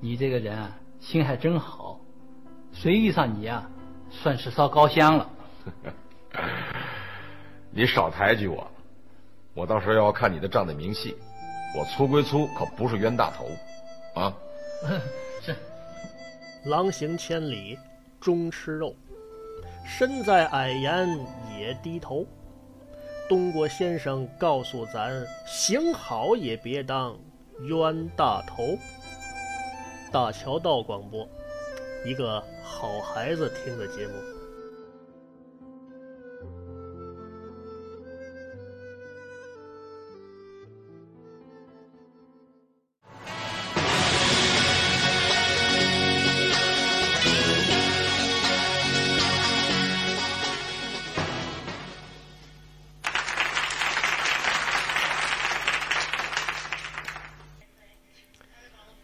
你这个人啊，心还真好，谁遇上你啊，算是烧高香了。你少抬举我，我到时候要看你的账的明细。我粗归粗，可不是冤大头，啊。是。狼行千里终吃肉，身在矮檐也低头。东郭先生告诉咱：行好也别当冤大头。大桥道广播，一个好孩子听的节目。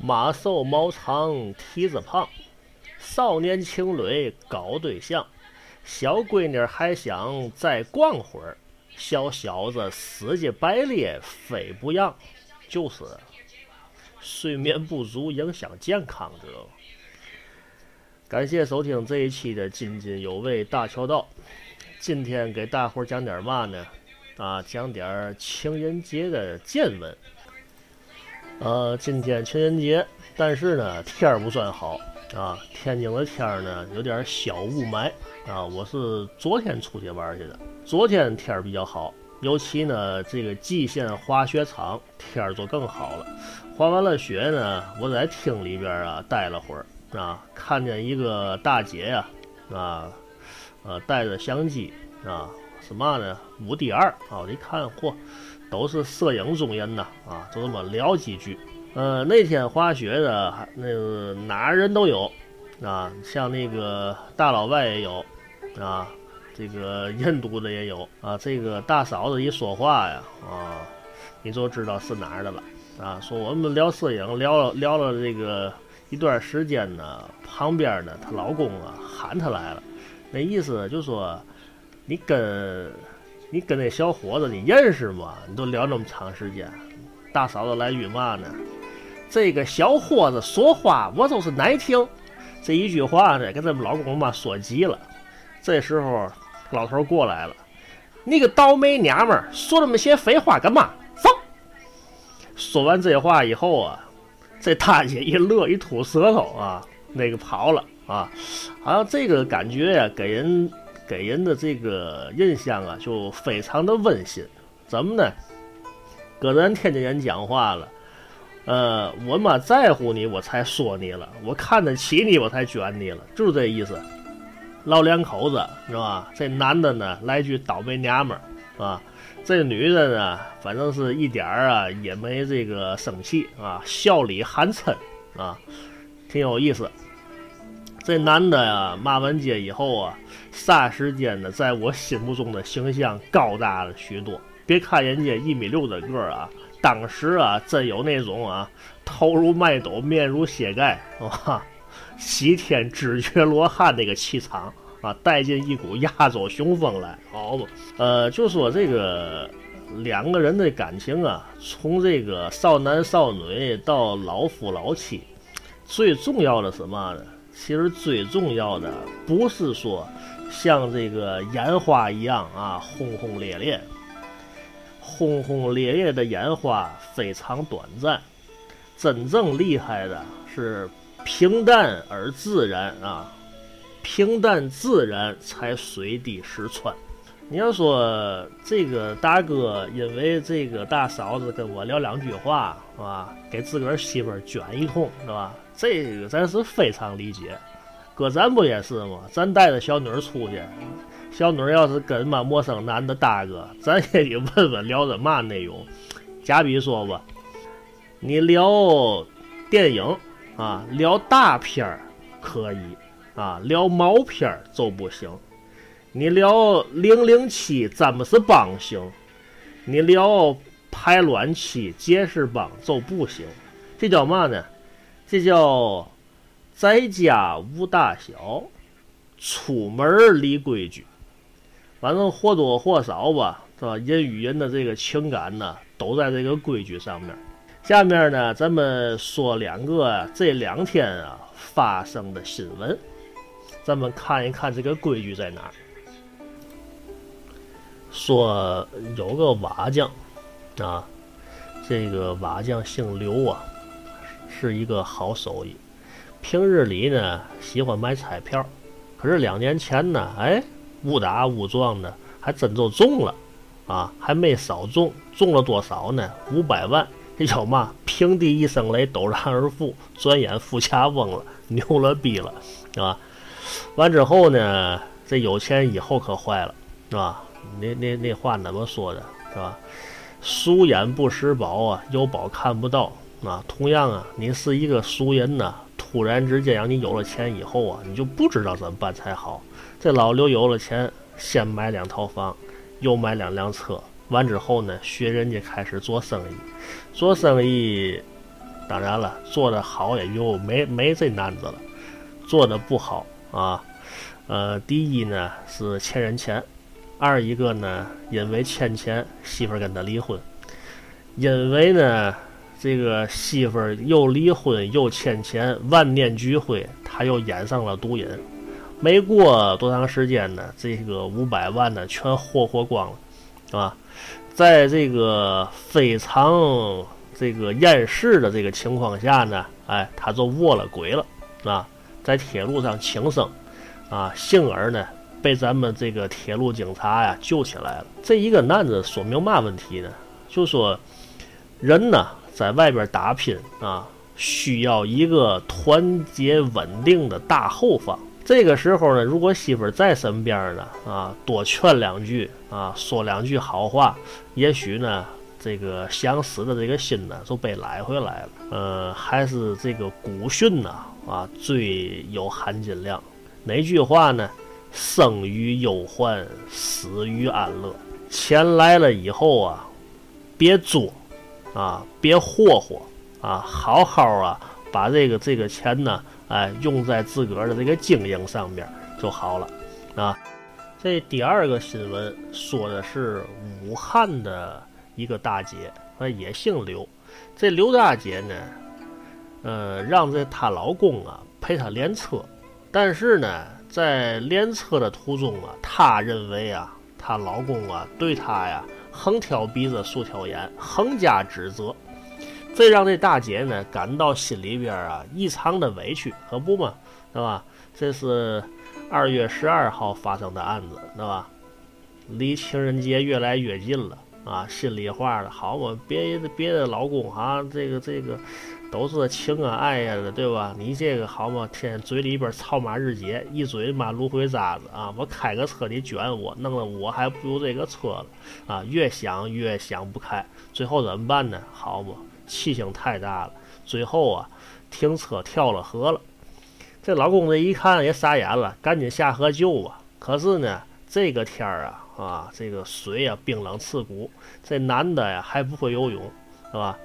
马瘦毛长蹄子胖，少年情侣搞对象，小闺女还想再逛会儿，小小子死乞白咧非不让，就是睡眠不足影响健康，知道吗？感谢收听这一期的津津有味大桥道，今天给大伙讲点嘛呢？啊，讲点情人节的见闻。呃，今天情人节，但是呢天儿不算好啊。天津的天儿呢有点小雾霾啊。我是昨天出去玩去的，昨天天儿比较好，尤其呢这个蓟县滑雪场天儿就更好了。滑完了雪呢，我在厅里边啊待了会儿啊，看见一个大姐呀啊，呃带着相机啊，什么呢五 D 二啊，我一看嚯。都是摄影中人呐，啊，就这么聊几句。呃，那天滑雪的，那个哪儿人都有，啊，像那个大老外也有，啊，这个印度的也有，啊，这个大嫂子一说话呀，啊，你就知道是哪儿的了，啊，说我们聊摄影，聊了聊了这个一段时间呢，旁边呢，她老公啊喊她来了，那意思就说你跟。你跟那小伙子你认识吗？你都聊那么长时间，大嫂子来句嘛呢？这个小伙子说话我都是难听，这一句话呢，给咱们老公吧说急了。这时候老头过来了，你个倒霉娘们儿，说那么些废话干嘛？走！说完这话以后啊，这大姐一乐一吐舌头啊，那个跑了啊，好像这个感觉呀，给人。给人的这个印象啊，就非常的温馨。怎么呢？搁咱天津人讲话了，呃，我嘛在乎你，我才说你了；我看得起你，我才卷你了，就是这意思。老两口子是吧？这男的呢来句倒霉娘们儿啊，这女的呢，反正是一点儿啊也没这个生气啊，笑里含嗔啊，挺有意思。这男的呀，骂完街以后啊，霎时间呢，在我心目中的形象高大了许多。别看人家一米六的个儿啊，当时啊，真有那种啊，头如麦斗，面如血盖，哇，西天知觉罗汉那个气场啊，带进一股亚洲雄风来，好嘛。呃，就说这个两个人的感情啊，从这个少男少女到老夫老妻，最重要的什么呢？其实最重要的不是说像这个烟花一样啊轰轰烈烈，轰轰烈烈的烟花非常短暂，真正厉害的是平淡而自然啊，平淡自然才水滴石穿。你要说这个大哥因为这个大嫂子跟我聊两句话是吧，给自个儿媳妇儿卷一通是吧？这个咱是非常理解，哥咱不也是吗？咱带着小女儿出去，小女儿要是跟嘛陌生男的搭个，咱也得问问聊的嘛内容。假比说吧，你聊电影啊，聊大片儿可以啊，聊毛片儿就不行。你聊零零七詹姆斯邦行，你聊排卵期杰士邦就不行。这叫嘛呢？这叫在家无大小，出门立规矩。反正或多或少吧，是吧？人与人的这个情感呢，都在这个规矩上面。下面呢，咱们说两个这两天啊发生的新闻，咱们看一看这个规矩在哪儿。说有个瓦匠啊，这个瓦匠姓刘啊，是一个好手艺。平日里呢喜欢买彩票，可是两年前呢，哎，误打误撞的还真就中了啊，还没少中，中了多少呢？五百万。这叫嘛？平地一声雷，陡然而富，转眼富家翁了，牛了逼了，是吧？完之后呢，这有钱以后可坏了，是吧？那那那话怎么说的，是吧？俗眼不识宝啊，有宝看不到啊。同样啊，你是一个俗人呢，突然之间让你有了钱以后啊，你就不知道怎么办才好。这老刘有了钱，先买两套房，又买两辆车。完之后呢，学人家开始做生意，做生意，当然了，做的好也就没没这难子了，做的不好啊，呃，第一呢是欠人钱，二一个呢因为欠钱，媳妇儿跟他离婚，因为呢这个媳妇儿又离婚又欠钱，万念俱灰，他又染上了毒瘾，没过多长时间呢，这个五百万呢全霍霍光了，是吧？在这个非常这个厌世的这个情况下呢，哎，他就卧了轨了啊，在铁路上轻生啊，幸而呢被咱们这个铁路警察呀救起来了。这一个男子说明嘛问题呢？就说人呢在外边打拼啊，需要一个团结稳定的大后方。这个时候呢，如果媳妇在身边呢，啊，多劝两句啊，说两句好话，也许呢，这个想死的这个心呢，就被揽回来了。呃，还是这个古训呢，啊，最有含金量。哪句话呢？生于忧患，死于安乐。钱来了以后啊，别作，啊，别霍霍，啊，好好啊，把这个这个钱呢。哎，用在自个儿的这个经营上面就好了啊。这第二个新闻说的是武汉的一个大姐，啊，也姓刘。这刘大姐呢，呃，让这她老公啊陪她练车，但是呢，在练车的途中啊，她认为啊，她老公啊对她呀横挑鼻子竖挑眼，横加指责。这让这大姐呢感到心里边啊异常的委屈，可不嘛，是吧？这是二月十二号发生的案子，是吧？离情人节越来越近了啊，心里话了，好嘛，别别的老公啊，这个这个都是情啊爱呀的，对吧？你这个好嘛，天嘴里边操马日结，一嘴妈芦荟渣子啊！我开个车你卷我，弄得我还不如这个车了啊！越想越想不开，最后怎么办呢？好嘛。气性太大了，最后啊，停车跳了河了。这老公这一看也傻眼了，赶紧下河救吧。可是呢，这个天儿啊，啊，这个水啊冰冷刺骨，这男的呀还不会游泳，是吧？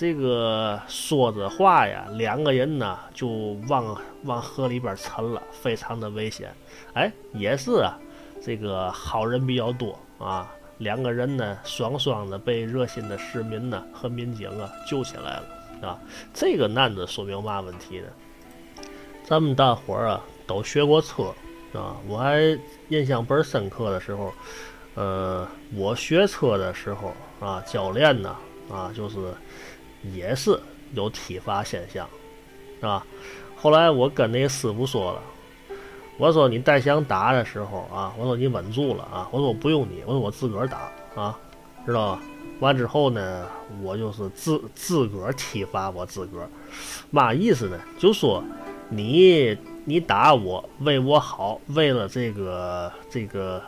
这个说着话呀，两个人呢就往往河里边沉了，非常的危险。哎，也是啊，这个好人比较多啊。两个人呢，双双的被热心的市民呢和民警啊救起来了啊！这个案子说明嘛问题呢？咱们大伙儿啊都学过车啊，我还印象倍儿深刻的时候，呃，我学车的时候啊，教练呢啊就是也是有体罚现象，啊，后来我跟那师傅说了。我说你带想打的时候啊，我说你稳住了啊，我说我不用你，我说我自个儿打啊，知道吧？完之后呢，我就是自自个儿体罚我自个儿，嘛意思呢？就说你你打我为我好，为了这个这个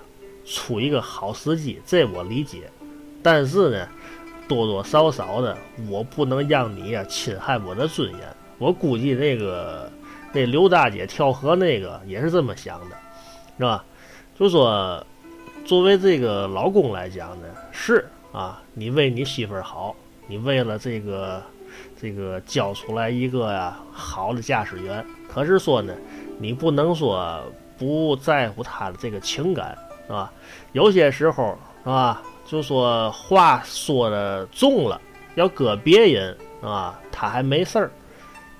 出一个好时机，这我理解。但是呢，多多少少的，我不能让你啊侵害我的尊严。我估计那个。那刘大姐跳河那个也是这么想的，是吧？就说作为这个老公来讲呢，是啊，你为你媳妇儿好，你为了这个这个教出来一个呀好的驾驶员。可是说呢，你不能说不在乎他的这个情感，是吧？有些时候是吧，就说话说的重了，要搁别人啊，他还没事儿。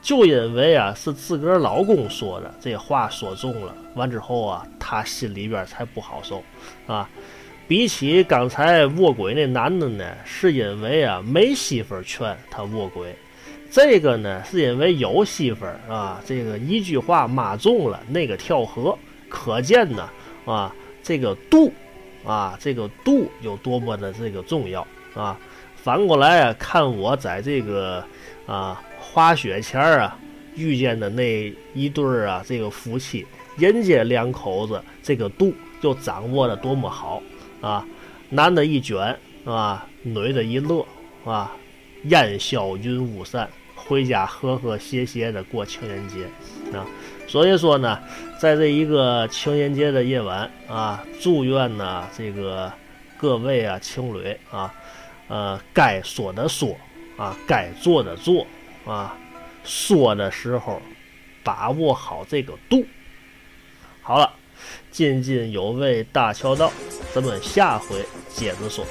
就因为啊是自个儿老公说的，这话说重了，完之后啊，他心里边才不好受啊。比起刚才卧轨那男的呢，是因为啊没媳妇劝他卧轨，这个呢是因为有媳妇啊。这个一句话骂中了，那个跳河，可见呢啊这个度啊这个度有多么的这个重要啊。反过来啊，看我在这个啊。滑雪前儿啊，遇见的那一对儿啊，这个夫妻，人家两口子这个度就掌握的多么好啊！男的一卷啊，女的一乐啊，烟消云雾散，回家和和谐谐的过情人节啊！所以说呢，在这一个情人节的夜晚啊，祝愿呢这个各位啊情侣啊，呃，该说的说啊，该做的做。啊，说的时候把握好这个度。好了，津津有味大桥道，咱们下回接着说。